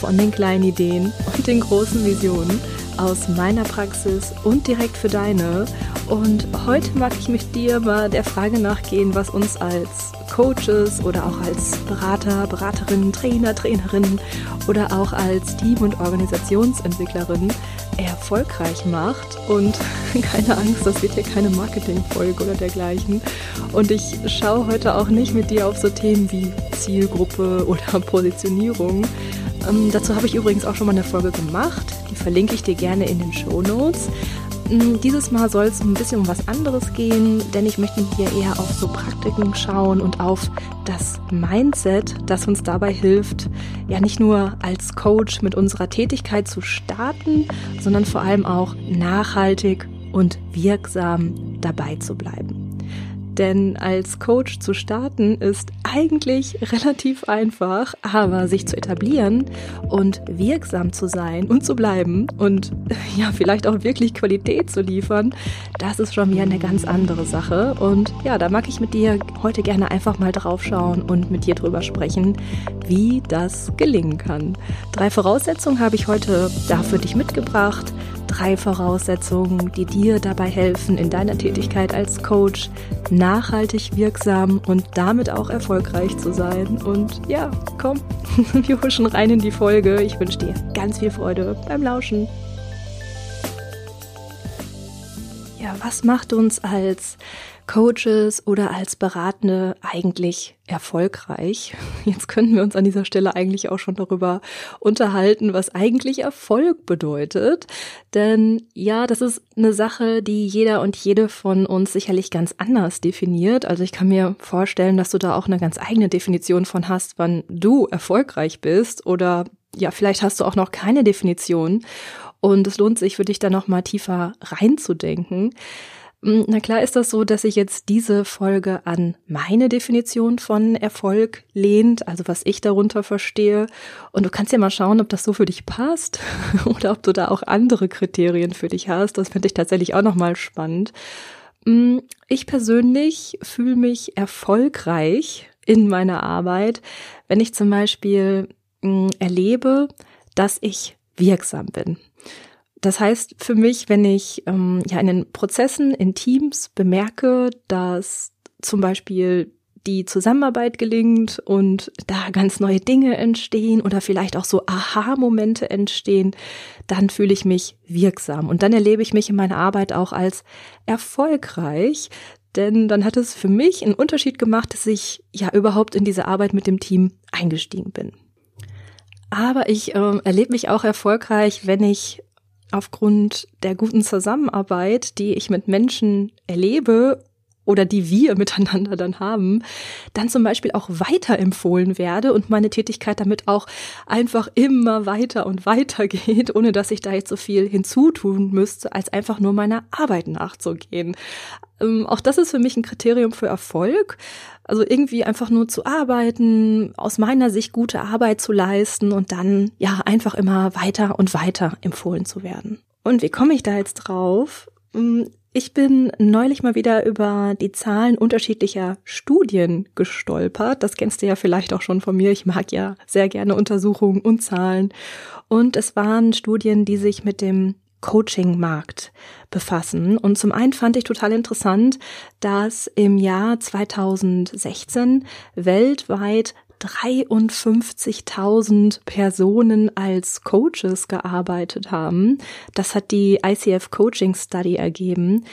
von den kleinen Ideen und den großen Visionen aus meiner Praxis und direkt für deine. Und heute mag ich mit dir mal der Frage nachgehen, was uns als Coaches oder auch als Berater, Beraterinnen, Trainer, Trainerinnen oder auch als Team- und Organisationsentwicklerin erfolgreich macht. Und keine Angst, das wird hier keine Marketingfolge oder dergleichen. Und ich schaue heute auch nicht mit dir auf so Themen wie Zielgruppe oder Positionierung, ähm, dazu habe ich übrigens auch schon mal eine Folge gemacht. Die verlinke ich dir gerne in den Show Notes. Ähm, dieses Mal soll es ein bisschen um was anderes gehen, denn ich möchte hier eher auf so Praktiken schauen und auf das Mindset, das uns dabei hilft, ja nicht nur als Coach mit unserer Tätigkeit zu starten, sondern vor allem auch nachhaltig und wirksam dabei zu bleiben. Denn als Coach zu starten ist eigentlich relativ einfach, aber sich zu etablieren und wirksam zu sein und zu bleiben und ja, vielleicht auch wirklich Qualität zu liefern, das ist schon wieder eine ganz andere Sache. Und ja, da mag ich mit dir heute gerne einfach mal drauf schauen und mit dir drüber sprechen, wie das gelingen kann. Drei Voraussetzungen habe ich heute da für dich mitgebracht drei Voraussetzungen, die dir dabei helfen, in deiner Tätigkeit als Coach nachhaltig wirksam und damit auch erfolgreich zu sein. Und ja, komm, wir huschen rein in die Folge. Ich wünsche dir ganz viel Freude beim Lauschen. Ja, was macht uns als Coaches oder als Beratende eigentlich erfolgreich? Jetzt könnten wir uns an dieser Stelle eigentlich auch schon darüber unterhalten, was eigentlich Erfolg bedeutet. Denn ja, das ist eine Sache, die jeder und jede von uns sicherlich ganz anders definiert. Also ich kann mir vorstellen, dass du da auch eine ganz eigene Definition von hast, wann du erfolgreich bist oder ja, vielleicht hast du auch noch keine Definition. Und es lohnt sich für dich da noch mal tiefer reinzudenken. Hm, na klar ist das so, dass sich jetzt diese Folge an meine Definition von Erfolg lehnt, also was ich darunter verstehe. Und du kannst ja mal schauen, ob das so für dich passt oder ob du da auch andere Kriterien für dich hast. Das finde ich tatsächlich auch nochmal spannend. Hm, ich persönlich fühle mich erfolgreich in meiner Arbeit, wenn ich zum Beispiel hm, erlebe, dass ich wirksam bin. Das heißt für mich, wenn ich ähm, ja in den Prozessen, in Teams bemerke, dass zum Beispiel die Zusammenarbeit gelingt und da ganz neue Dinge entstehen oder vielleicht auch so Aha-Momente entstehen, dann fühle ich mich wirksam und dann erlebe ich mich in meiner Arbeit auch als erfolgreich, denn dann hat es für mich einen Unterschied gemacht, dass ich ja überhaupt in diese Arbeit mit dem Team eingestiegen bin. Aber ich äh, erlebe mich auch erfolgreich, wenn ich aufgrund der guten Zusammenarbeit, die ich mit Menschen erlebe oder die wir miteinander dann haben, dann zum Beispiel auch weiterempfohlen werde und meine Tätigkeit damit auch einfach immer weiter und weiter geht, ohne dass ich da jetzt so viel hinzutun müsste, als einfach nur meiner Arbeit nachzugehen. Ähm, auch das ist für mich ein Kriterium für Erfolg. Also irgendwie einfach nur zu arbeiten, aus meiner Sicht gute Arbeit zu leisten und dann ja einfach immer weiter und weiter empfohlen zu werden. Und wie komme ich da jetzt drauf? Ähm, ich bin neulich mal wieder über die Zahlen unterschiedlicher Studien gestolpert. Das kennst du ja vielleicht auch schon von mir. Ich mag ja sehr gerne Untersuchungen und Zahlen. Und es waren Studien, die sich mit dem Coaching-Markt befassen. Und zum einen fand ich total interessant, dass im Jahr 2016 weltweit 53.000 Personen als Coaches gearbeitet haben. Das hat die ICF Coaching Study ergeben.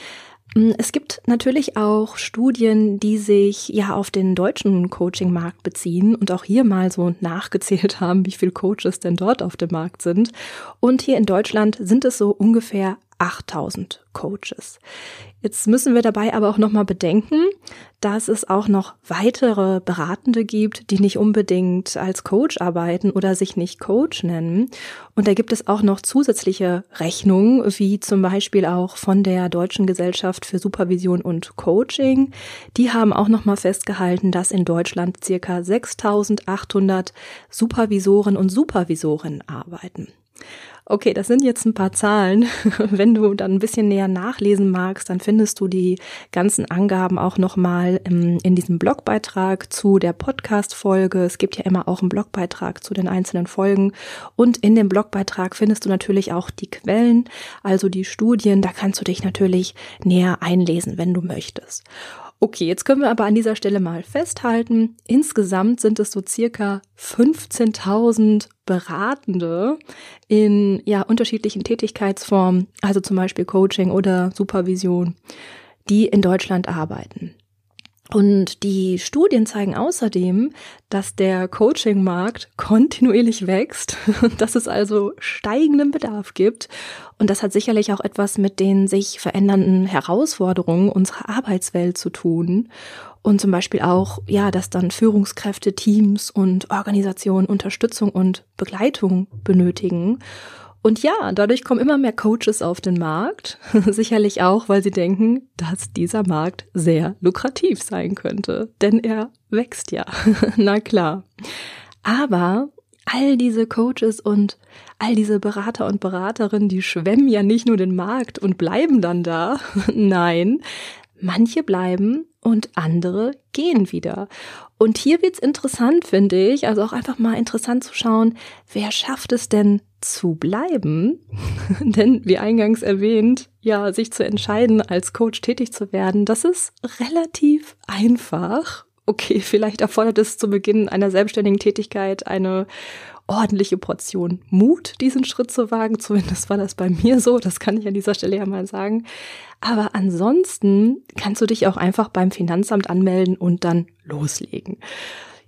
Mm, es gibt natürlich auch Studien, die sich ja auf den deutschen Coaching-Markt beziehen und auch hier mal so nachgezählt haben, wie viele Coaches denn dort auf dem Markt sind. Und hier in Deutschland sind es so ungefähr 8000 Coaches. Jetzt müssen wir dabei aber auch nochmal bedenken, dass es auch noch weitere Beratende gibt, die nicht unbedingt als Coach arbeiten oder sich nicht Coach nennen. Und da gibt es auch noch zusätzliche Rechnungen, wie zum Beispiel auch von der Deutschen Gesellschaft für Supervision und Coaching. Die haben auch nochmal festgehalten, dass in Deutschland circa 6800 Supervisoren und Supervisorinnen arbeiten. Okay, das sind jetzt ein paar Zahlen. Wenn du dann ein bisschen näher nachlesen magst, dann findest du die ganzen Angaben auch nochmal in, in diesem Blogbeitrag zu der Podcast-Folge. Es gibt ja immer auch einen Blogbeitrag zu den einzelnen Folgen. Und in dem Blogbeitrag findest du natürlich auch die Quellen, also die Studien. Da kannst du dich natürlich näher einlesen, wenn du möchtest. Okay, jetzt können wir aber an dieser Stelle mal festhalten, insgesamt sind es so circa 15.000 Beratende in ja unterschiedlichen Tätigkeitsformen, also zum Beispiel Coaching oder Supervision, die in Deutschland arbeiten. Und die Studien zeigen außerdem, dass der Coaching-Markt kontinuierlich wächst, dass es also steigenden Bedarf gibt. Und das hat sicherlich auch etwas mit den sich verändernden Herausforderungen unserer Arbeitswelt zu tun. Und zum Beispiel auch, ja, dass dann Führungskräfte, Teams und Organisationen Unterstützung und Begleitung benötigen. Und ja, dadurch kommen immer mehr Coaches auf den Markt. Sicherlich auch, weil sie denken, dass dieser Markt sehr lukrativ sein könnte. Denn er wächst ja. Na klar. Aber all diese Coaches und all diese Berater und Beraterinnen, die schwemmen ja nicht nur den Markt und bleiben dann da. Nein, manche bleiben und andere gehen wieder. Und hier wird's interessant, finde ich, also auch einfach mal interessant zu schauen, wer schafft es denn zu bleiben? denn wie eingangs erwähnt, ja, sich zu entscheiden, als Coach tätig zu werden, das ist relativ einfach. Okay, vielleicht erfordert es zu Beginn einer selbstständigen Tätigkeit eine ordentliche Portion Mut, diesen Schritt zu wagen. Zumindest war das bei mir so. Das kann ich an dieser Stelle ja mal sagen. Aber ansonsten kannst du dich auch einfach beim Finanzamt anmelden und dann loslegen.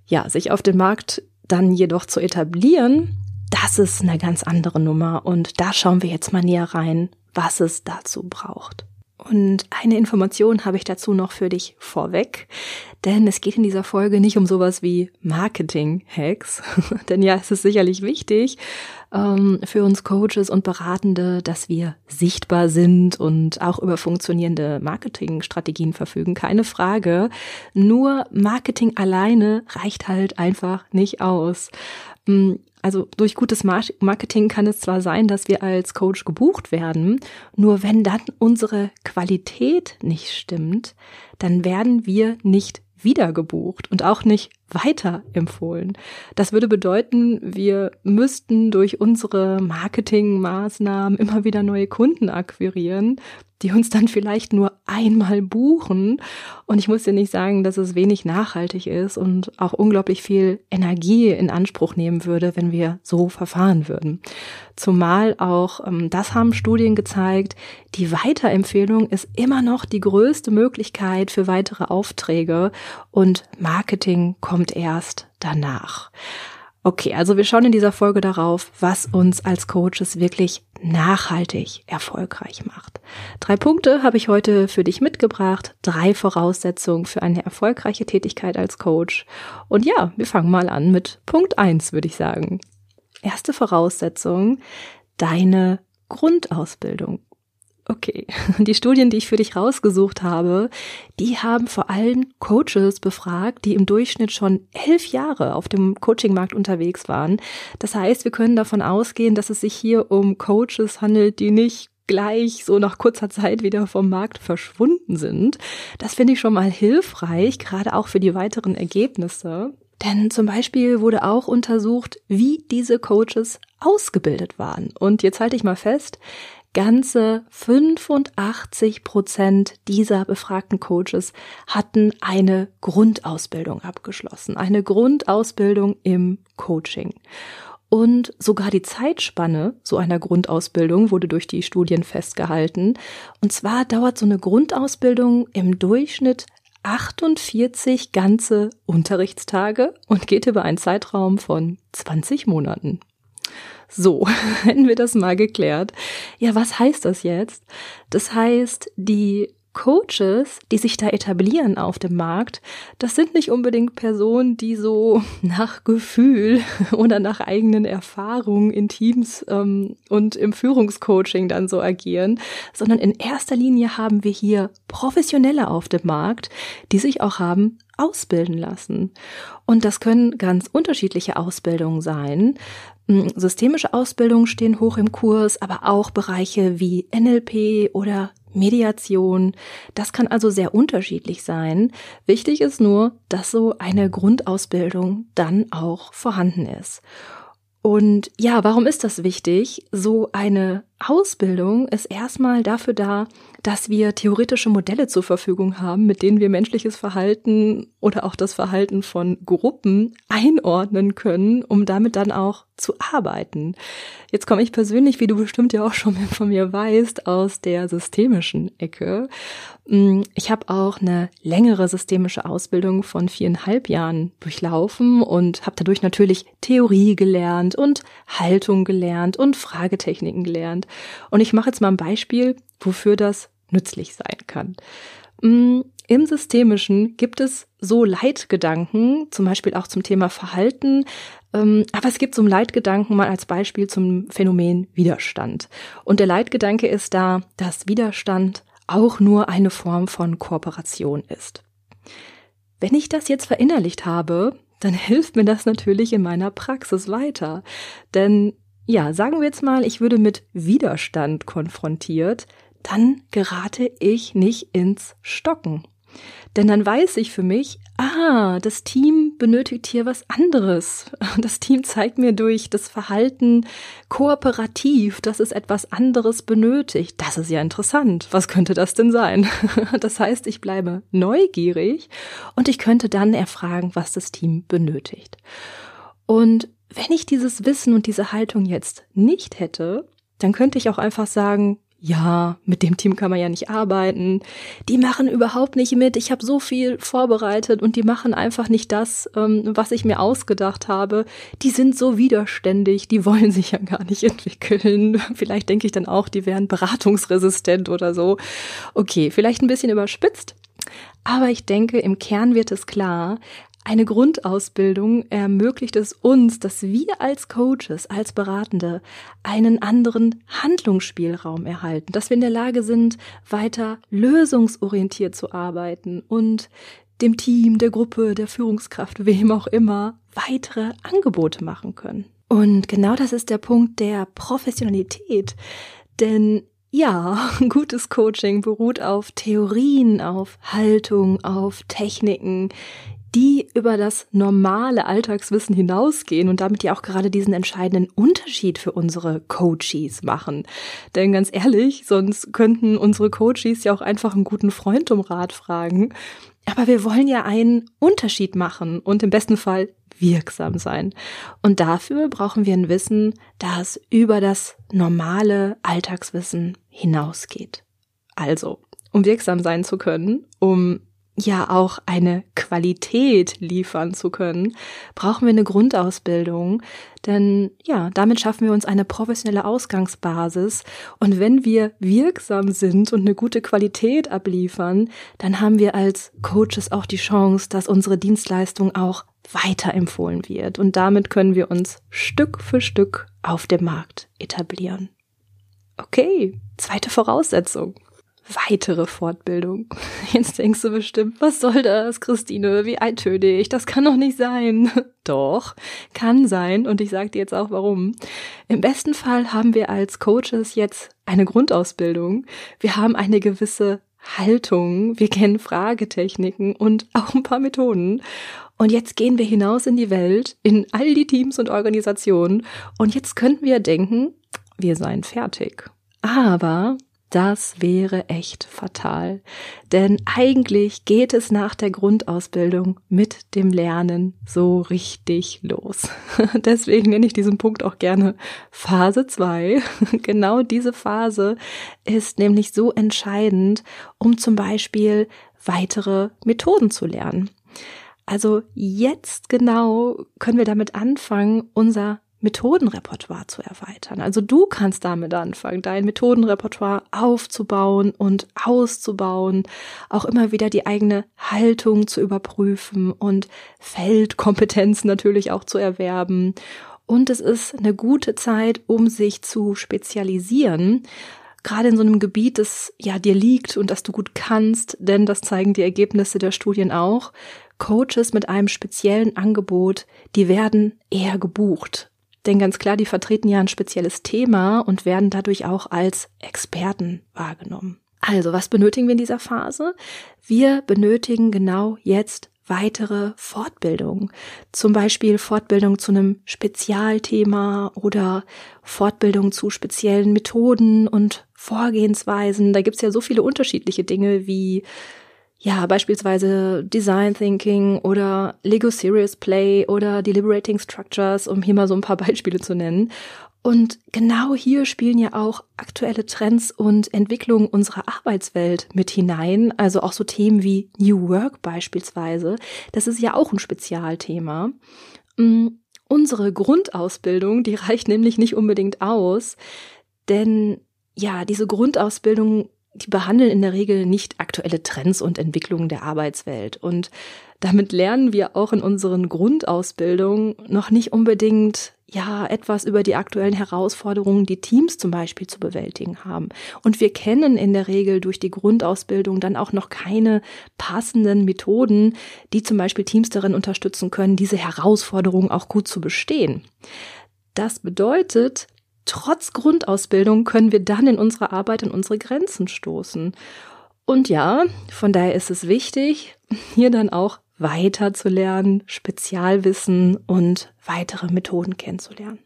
Ja, sich auf den Markt dann jedoch zu etablieren, das ist eine ganz andere Nummer. Und da schauen wir jetzt mal näher rein, was es dazu braucht. Und eine Information habe ich dazu noch für dich vorweg, denn es geht in dieser Folge nicht um sowas wie Marketing-Hacks, denn ja, es ist sicherlich wichtig ähm, für uns Coaches und Beratende, dass wir sichtbar sind und auch über funktionierende Marketingstrategien verfügen, keine Frage. Nur Marketing alleine reicht halt einfach nicht aus. Also durch gutes Marketing kann es zwar sein, dass wir als Coach gebucht werden, nur wenn dann unsere Qualität nicht stimmt, dann werden wir nicht wiedergebucht und auch nicht weiterempfohlen. Das würde bedeuten, wir müssten durch unsere Marketingmaßnahmen immer wieder neue Kunden akquirieren, die uns dann vielleicht nur einmal buchen. Und ich muss dir nicht sagen, dass es wenig nachhaltig ist und auch unglaublich viel Energie in Anspruch nehmen würde, wenn wir so verfahren würden. Zumal auch, ähm, das haben Studien gezeigt, die Weiterempfehlung ist immer noch die größte Möglichkeit für weitere Aufträge und Marketing kommt erst danach. Okay, also wir schauen in dieser Folge darauf, was uns als Coaches wirklich nachhaltig erfolgreich macht. Drei Punkte habe ich heute für dich mitgebracht, drei Voraussetzungen für eine erfolgreiche Tätigkeit als Coach. Und ja, wir fangen mal an mit Punkt eins, würde ich sagen. Erste Voraussetzung, deine Grundausbildung. Okay, die Studien, die ich für dich rausgesucht habe, die haben vor allem Coaches befragt, die im Durchschnitt schon elf Jahre auf dem Coachingmarkt unterwegs waren. Das heißt, wir können davon ausgehen, dass es sich hier um Coaches handelt, die nicht gleich so nach kurzer Zeit wieder vom Markt verschwunden sind. Das finde ich schon mal hilfreich, gerade auch für die weiteren Ergebnisse. Denn zum Beispiel wurde auch untersucht, wie diese Coaches ausgebildet waren. Und jetzt halte ich mal fest, Ganze 85 Prozent dieser befragten Coaches hatten eine Grundausbildung abgeschlossen, eine Grundausbildung im Coaching. Und sogar die Zeitspanne so einer Grundausbildung wurde durch die Studien festgehalten. Und zwar dauert so eine Grundausbildung im Durchschnitt 48 ganze Unterrichtstage und geht über einen Zeitraum von 20 Monaten. So, hätten wir das mal geklärt. Ja, was heißt das jetzt? Das heißt, die Coaches, die sich da etablieren auf dem Markt, das sind nicht unbedingt Personen, die so nach Gefühl oder nach eigenen Erfahrungen in Teams ähm, und im Führungscoaching dann so agieren, sondern in erster Linie haben wir hier Professionelle auf dem Markt, die sich auch haben ausbilden lassen. Und das können ganz unterschiedliche Ausbildungen sein. Hm, systemische Ausbildungen stehen hoch im Kurs, aber auch Bereiche wie NLP oder Mediation. Das kann also sehr unterschiedlich sein. Wichtig ist nur, dass so eine Grundausbildung dann auch vorhanden ist. Und ja, warum ist das wichtig? So eine Ausbildung ist erstmal dafür da, dass wir theoretische Modelle zur Verfügung haben, mit denen wir menschliches Verhalten oder auch das Verhalten von Gruppen einordnen können, um damit dann auch zu arbeiten. Jetzt komme ich persönlich, wie du bestimmt ja auch schon von mir weißt, aus der systemischen Ecke. Mm, ich habe auch eine längere systemische Ausbildung von viereinhalb Jahren durchlaufen und habe dadurch natürlich Theorie gelernt und Haltung gelernt und Fragetechniken gelernt. Und ich mache jetzt mal ein Beispiel, wofür das nützlich sein kann. Mm, Im Systemischen gibt es so Leitgedanken, zum Beispiel auch zum Thema Verhalten, ähm, aber es gibt so einen Leitgedanken mal als Beispiel zum Phänomen Widerstand. Und der Leitgedanke ist da, dass Widerstand auch nur eine Form von Kooperation ist. Wenn ich das jetzt verinnerlicht habe, dann hilft mir das natürlich in meiner Praxis weiter. Denn ja, sagen wir jetzt mal, ich würde mit Widerstand konfrontiert, dann gerate ich nicht ins Stocken. Denn dann weiß ich für mich, ah, das Team benötigt hier was anderes. Das Team zeigt mir durch das Verhalten kooperativ, dass es etwas anderes benötigt. Das ist ja interessant. Was könnte das denn sein? Das heißt, ich bleibe neugierig und ich könnte dann erfragen, was das Team benötigt. Und wenn ich dieses Wissen und diese Haltung jetzt nicht hätte, dann könnte ich auch einfach sagen, ja, mit dem Team kann man ja nicht arbeiten. Die machen überhaupt nicht mit. Ich habe so viel vorbereitet und die machen einfach nicht das, ähm, was ich mir ausgedacht habe. Die sind so widerständig, die wollen sich ja gar nicht entwickeln. Vielleicht denke ich dann auch, die wären beratungsresistent oder so. Okay, vielleicht ein bisschen überspitzt. Aber ich denke, im Kern wird es klar, eine Grundausbildung ermöglicht es uns, dass wir als Coaches, als Beratende einen anderen Handlungsspielraum erhalten, dass wir in der Lage sind, weiter lösungsorientiert zu arbeiten und dem Team, der Gruppe, der Führungskraft, wem auch immer, weitere Angebote machen können. Und genau das ist der Punkt der Professionalität. Denn ja, gutes Coaching beruht auf Theorien, auf Haltung, auf Techniken, die über das normale Alltagswissen hinausgehen und damit ja auch gerade diesen entscheidenden Unterschied für unsere Coaches machen. Denn ganz ehrlich, sonst könnten unsere Coaches ja auch einfach einen guten Freund um Rat fragen. Aber wir wollen ja einen Unterschied machen und im besten Fall wirksam sein. Und dafür brauchen wir ein Wissen, das über das normale Alltagswissen hinausgeht. Also, um wirksam sein zu können, um ja auch eine Qualität liefern zu können, brauchen wir eine Grundausbildung. Denn ja, damit schaffen wir uns eine professionelle Ausgangsbasis. Und wenn wir wirksam sind und eine gute Qualität abliefern, dann haben wir als Coaches auch die Chance, dass unsere Dienstleistung auch weiterempfohlen wird. Und damit können wir uns Stück für Stück auf dem Markt etablieren. Okay, zweite Voraussetzung weitere Fortbildung. Jetzt denkst du bestimmt, was soll das, Christine? Wie eintönig? Das kann doch nicht sein. Doch, kann sein. Und ich sage dir jetzt auch warum. Im besten Fall haben wir als Coaches jetzt eine Grundausbildung. Wir haben eine gewisse Haltung. Wir kennen Fragetechniken und auch ein paar Methoden. Und jetzt gehen wir hinaus in die Welt, in all die Teams und Organisationen. Und jetzt könnten wir denken, wir seien fertig. Aber das wäre echt fatal. Denn eigentlich geht es nach der Grundausbildung mit dem Lernen so richtig los. Deswegen nenne ich diesen Punkt auch gerne Phase 2. Genau diese Phase ist nämlich so entscheidend, um zum Beispiel weitere Methoden zu lernen. Also jetzt genau können wir damit anfangen, unser Methodenrepertoire zu erweitern. Also du kannst damit anfangen, dein Methodenrepertoire aufzubauen und auszubauen, auch immer wieder die eigene Haltung zu überprüfen und Feldkompetenz natürlich auch zu erwerben. Und es ist eine gute Zeit, um sich zu spezialisieren, gerade in so einem Gebiet, das ja dir liegt und das du gut kannst, denn das zeigen die Ergebnisse der Studien auch. Coaches mit einem speziellen Angebot, die werden eher gebucht. Denn ganz klar, die vertreten ja ein spezielles Thema und werden dadurch auch als Experten wahrgenommen. Also, was benötigen wir in dieser Phase? Wir benötigen genau jetzt weitere Fortbildung. Zum Beispiel Fortbildung zu einem Spezialthema oder Fortbildung zu speziellen Methoden und Vorgehensweisen. Da gibt's ja so viele unterschiedliche Dinge wie ja, beispielsweise Design Thinking oder Lego Serious Play oder Deliberating Structures, um hier mal so ein paar Beispiele zu nennen. Und genau hier spielen ja auch aktuelle Trends und Entwicklungen unserer Arbeitswelt mit hinein. Also auch so Themen wie New Work beispielsweise. Das ist ja auch ein Spezialthema. Mm, unsere Grundausbildung, die reicht nämlich nicht unbedingt aus, denn ja, diese Grundausbildung die behandeln in der Regel nicht aktuelle Trends und Entwicklungen der Arbeitswelt. Und damit lernen wir auch in unseren Grundausbildungen noch nicht unbedingt ja etwas über die aktuellen Herausforderungen, die Teams zum Beispiel zu bewältigen haben. Und wir kennen in der Regel durch die Grundausbildung dann auch noch keine passenden Methoden, die zum Beispiel Teams darin unterstützen können, diese Herausforderungen auch gut zu bestehen. Das bedeutet, trotz Grundausbildung können wir dann in unserer Arbeit an unsere Grenzen stoßen. Und ja, von daher ist es wichtig, hier dann auch weiter zu lernen, Spezialwissen und weitere Methoden kennenzulernen.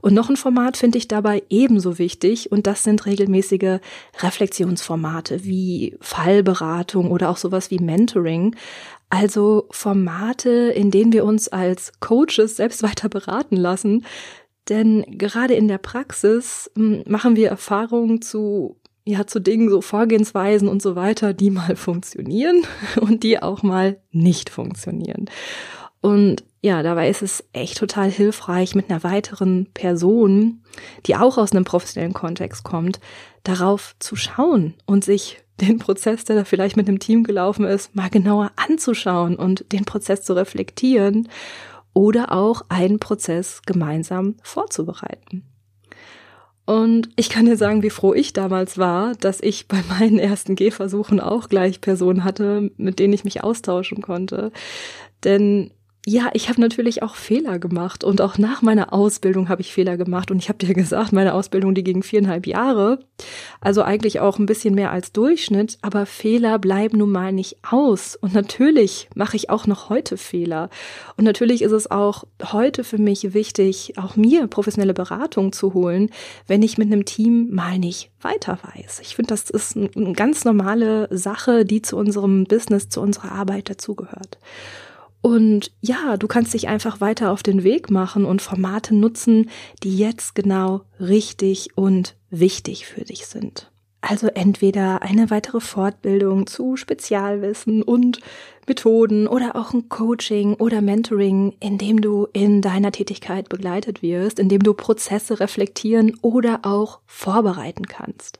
Und noch ein Format finde ich dabei ebenso wichtig und das sind regelmäßige Reflexionsformate wie Fallberatung oder auch sowas wie Mentoring. Also Formate, in denen wir uns als Coaches selbst weiter beraten lassen, denn gerade in der Praxis hm, machen wir Erfahrungen zu ja, zu Dingen, so Vorgehensweisen und so weiter, die mal funktionieren und die auch mal nicht funktionieren. Und ja, dabei ist es echt total hilfreich, mit einer weiteren Person, die auch aus einem professionellen Kontext kommt, darauf zu schauen und sich den Prozess, der da vielleicht mit einem Team gelaufen ist, mal genauer anzuschauen und den Prozess zu reflektieren oder auch einen Prozess gemeinsam vorzubereiten. Und ich kann dir sagen, wie froh ich damals war, dass ich bei meinen ersten Gehversuchen auch gleich Personen hatte, mit denen ich mich austauschen konnte. Denn ja, ich habe natürlich auch Fehler gemacht und auch nach meiner Ausbildung habe ich Fehler gemacht. Und ich habe dir gesagt, meine Ausbildung, die ging viereinhalb Jahre, also eigentlich auch ein bisschen mehr als Durchschnitt, aber Fehler bleiben nun mal nicht aus. Und natürlich mache ich auch noch heute Fehler. Und natürlich ist es auch heute für mich wichtig, auch mir professionelle Beratung zu holen, wenn ich mit einem Team mal nicht weiter weiß. Ich finde, das ist eine ganz normale Sache, die zu unserem Business, zu unserer Arbeit dazugehört. Und ja, du kannst dich einfach weiter auf den Weg machen und Formate nutzen, die jetzt genau richtig und wichtig für dich sind. Also entweder eine weitere Fortbildung zu Spezialwissen und Methoden oder auch ein Coaching oder Mentoring, in dem du in deiner Tätigkeit begleitet wirst, in dem du Prozesse reflektieren oder auch vorbereiten kannst.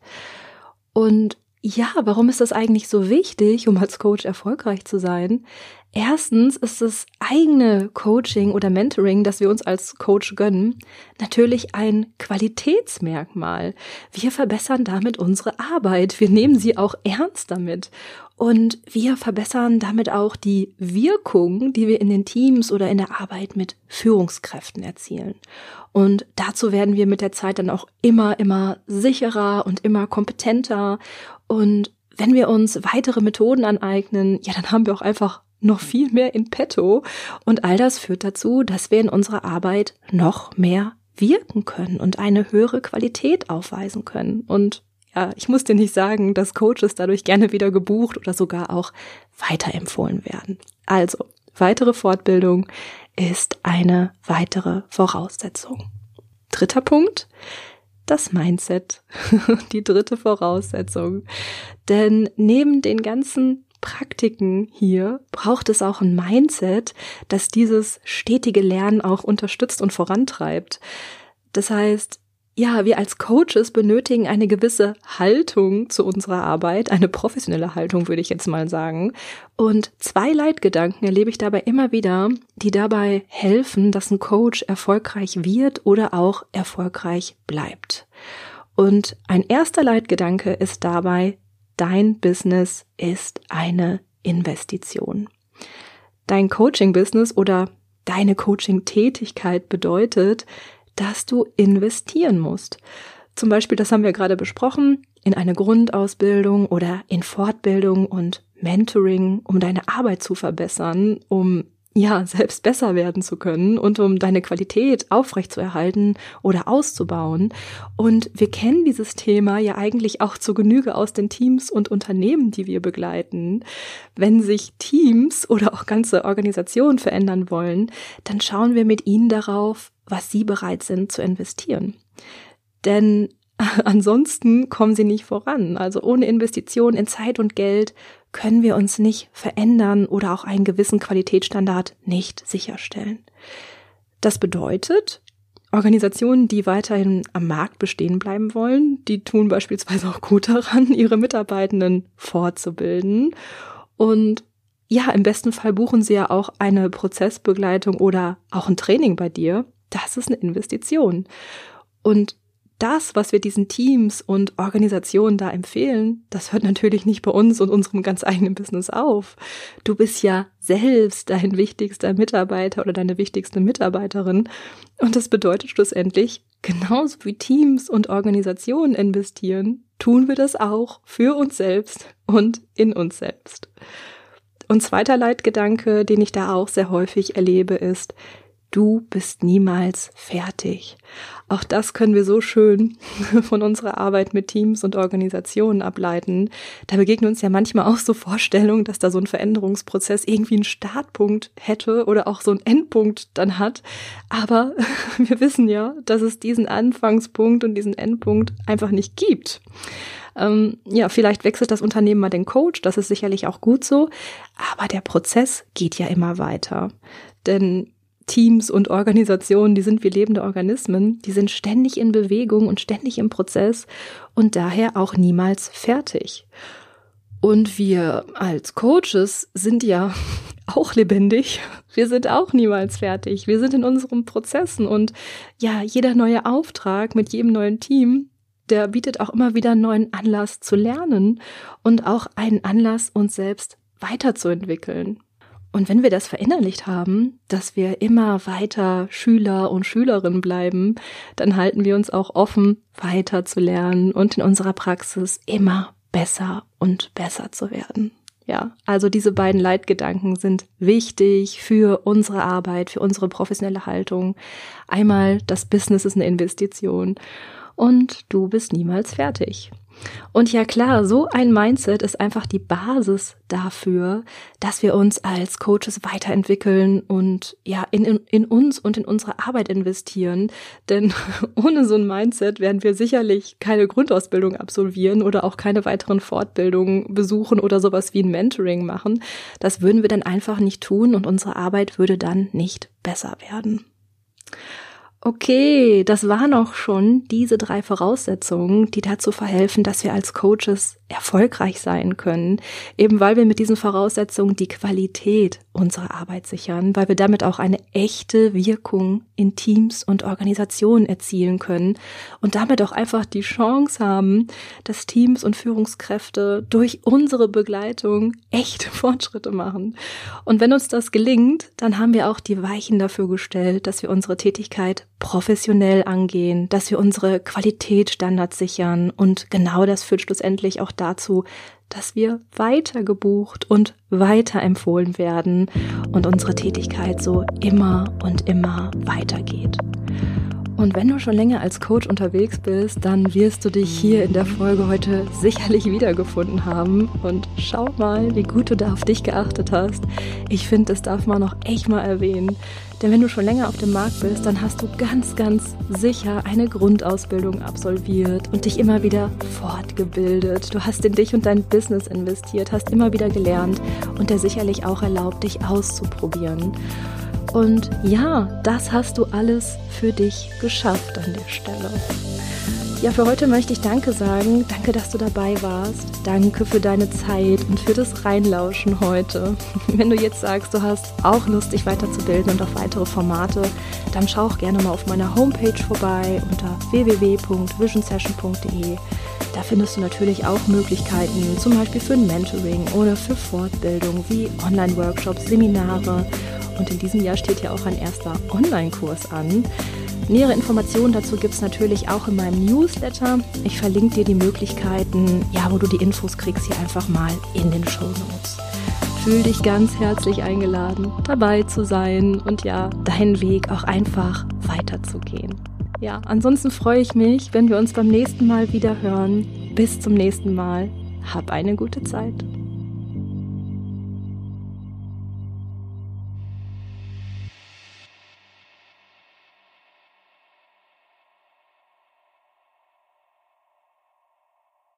Und ja, warum ist das eigentlich so wichtig, um als Coach erfolgreich zu sein? Erstens ist das eigene Coaching oder Mentoring, das wir uns als Coach gönnen, natürlich ein Qualitätsmerkmal. Wir verbessern damit unsere Arbeit. Wir nehmen sie auch ernst damit. Und wir verbessern damit auch die Wirkung, die wir in den Teams oder in der Arbeit mit Führungskräften erzielen. Und dazu werden wir mit der Zeit dann auch immer, immer sicherer und immer kompetenter. Und wenn wir uns weitere Methoden aneignen, ja, dann haben wir auch einfach noch viel mehr in petto. Und all das führt dazu, dass wir in unserer Arbeit noch mehr wirken können und eine höhere Qualität aufweisen können. Und ja, ich muss dir nicht sagen, dass Coaches dadurch gerne wieder gebucht oder sogar auch weiterempfohlen werden. Also, weitere Fortbildung ist eine weitere Voraussetzung. Dritter Punkt das Mindset, die dritte Voraussetzung. Denn neben den ganzen Praktiken hier braucht es auch ein Mindset, das dieses stetige Lernen auch unterstützt und vorantreibt. Das heißt, ja, wir als Coaches benötigen eine gewisse Haltung zu unserer Arbeit, eine professionelle Haltung, würde ich jetzt mal sagen. Und zwei Leitgedanken erlebe ich dabei immer wieder, die dabei helfen, dass ein Coach erfolgreich wird oder auch erfolgreich bleibt. Und ein erster Leitgedanke ist dabei, dein Business ist eine Investition. Dein Coaching-Business oder deine Coaching-Tätigkeit bedeutet, dass du investieren musst. Zum Beispiel, das haben wir gerade besprochen, in eine Grundausbildung oder in Fortbildung und Mentoring, um deine Arbeit zu verbessern, um ja, selbst besser werden zu können und um deine Qualität aufrechtzuerhalten oder auszubauen. Und wir kennen dieses Thema ja eigentlich auch zur Genüge aus den Teams und Unternehmen, die wir begleiten. Wenn sich Teams oder auch ganze Organisationen verändern wollen, dann schauen wir mit ihnen darauf, was sie bereit sind zu investieren. Denn ansonsten kommen sie nicht voran. Also ohne Investition in Zeit und Geld können wir uns nicht verändern oder auch einen gewissen Qualitätsstandard nicht sicherstellen. Das bedeutet, Organisationen, die weiterhin am Markt bestehen bleiben wollen, die tun beispielsweise auch gut daran, ihre Mitarbeitenden fortzubilden. Und ja, im besten Fall buchen sie ja auch eine Prozessbegleitung oder auch ein Training bei dir. Das ist eine Investition. Und das, was wir diesen Teams und Organisationen da empfehlen, das hört natürlich nicht bei uns und unserem ganz eigenen Business auf. Du bist ja selbst dein wichtigster Mitarbeiter oder deine wichtigste Mitarbeiterin. Und das bedeutet schlussendlich, genauso wie Teams und Organisationen investieren, tun wir das auch für uns selbst und in uns selbst. Und zweiter Leitgedanke, den ich da auch sehr häufig erlebe, ist, Du bist niemals fertig. Auch das können wir so schön von unserer Arbeit mit Teams und Organisationen ableiten. Da begegnen uns ja manchmal auch so Vorstellungen, dass da so ein Veränderungsprozess irgendwie einen Startpunkt hätte oder auch so einen Endpunkt dann hat. Aber wir wissen ja, dass es diesen Anfangspunkt und diesen Endpunkt einfach nicht gibt ähm, ja, vielleicht wechselt das Unternehmen mal den Coach, das ist sicherlich auch gut so, aber der Prozess geht ja immer weiter. Denn Teams und Organisationen, die sind wie lebende Organismen, die sind ständig in Bewegung und ständig im Prozess und daher auch niemals fertig. Und wir als Coaches sind ja auch lebendig. Wir sind auch niemals fertig. Wir sind in unseren Prozessen und ja, jeder neue Auftrag mit jedem neuen Team, der bietet auch immer wieder einen neuen Anlass zu lernen und auch einen Anlass, uns selbst weiterzuentwickeln. Und wenn wir das verinnerlicht haben, dass wir immer weiter Schüler und Schülerinnen bleiben, dann halten wir uns auch offen, weiter zu lernen und in unserer Praxis immer besser und besser zu werden. Ja, also diese beiden Leitgedanken sind wichtig für unsere Arbeit, für unsere professionelle Haltung. Einmal, das Business ist eine Investition und du bist niemals fertig. Und ja klar, so ein Mindset ist einfach die Basis dafür, dass wir uns als Coaches weiterentwickeln und ja in, in, uns und in unsere Arbeit investieren. Denn ohne so ein Mindset werden wir sicherlich keine Grundausbildung absolvieren oder auch keine weiteren Fortbildungen besuchen oder sowas wie ein Mentoring machen. Das würden wir dann einfach nicht tun und unsere Arbeit würde dann nicht besser werden. Okay, das waren auch schon diese drei Voraussetzungen, die dazu verhelfen, dass wir als Coaches erfolgreich sein können, eben weil wir mit diesen Voraussetzungen die Qualität unserer Arbeit sichern, weil wir damit auch eine echte Wirkung in Teams und Organisationen erzielen können und damit auch einfach die Chance haben, dass Teams und Führungskräfte durch unsere Begleitung echte Fortschritte machen. Und wenn uns das gelingt, dann haben wir auch die Weichen dafür gestellt, dass wir unsere Tätigkeit professionell angehen, dass wir unsere Qualitätsstandards sichern und genau das führt schlussendlich auch dazu, dass wir weiter gebucht und weiter empfohlen werden und unsere Tätigkeit so immer und immer weitergeht. Und wenn du schon länger als Coach unterwegs bist, dann wirst du dich hier in der Folge heute sicherlich wiedergefunden haben. Und schau mal, wie gut du da auf dich geachtet hast. Ich finde, das darf man noch echt mal erwähnen. Denn wenn du schon länger auf dem Markt bist, dann hast du ganz, ganz sicher eine Grundausbildung absolviert und dich immer wieder fortgebildet. Du hast in dich und dein Business investiert, hast immer wieder gelernt und der sicherlich auch erlaubt, dich auszuprobieren. Und ja, das hast du alles für dich geschafft an der Stelle. Ja, für heute möchte ich Danke sagen. Danke, dass du dabei warst. Danke für deine Zeit und für das Reinlauschen heute. Wenn du jetzt sagst, du hast auch Lust, dich weiterzubilden und auf weitere Formate, dann schau auch gerne mal auf meiner Homepage vorbei unter www.visionsession.de. Da findest du natürlich auch Möglichkeiten, zum Beispiel für ein Mentoring oder für Fortbildung wie Online-Workshops, Seminare und in diesem Jahr steht ja auch ein erster Online-Kurs an. Nähere Informationen dazu gibt es natürlich auch in meinem Newsletter. Ich verlinke dir die Möglichkeiten, ja, wo du die Infos kriegst, hier einfach mal in den Show Notes. Fühl dich ganz herzlich eingeladen, dabei zu sein und ja, deinen Weg auch einfach weiterzugehen. Ja, ansonsten freue ich mich, wenn wir uns beim nächsten Mal wieder hören. Bis zum nächsten Mal. Hab eine gute Zeit.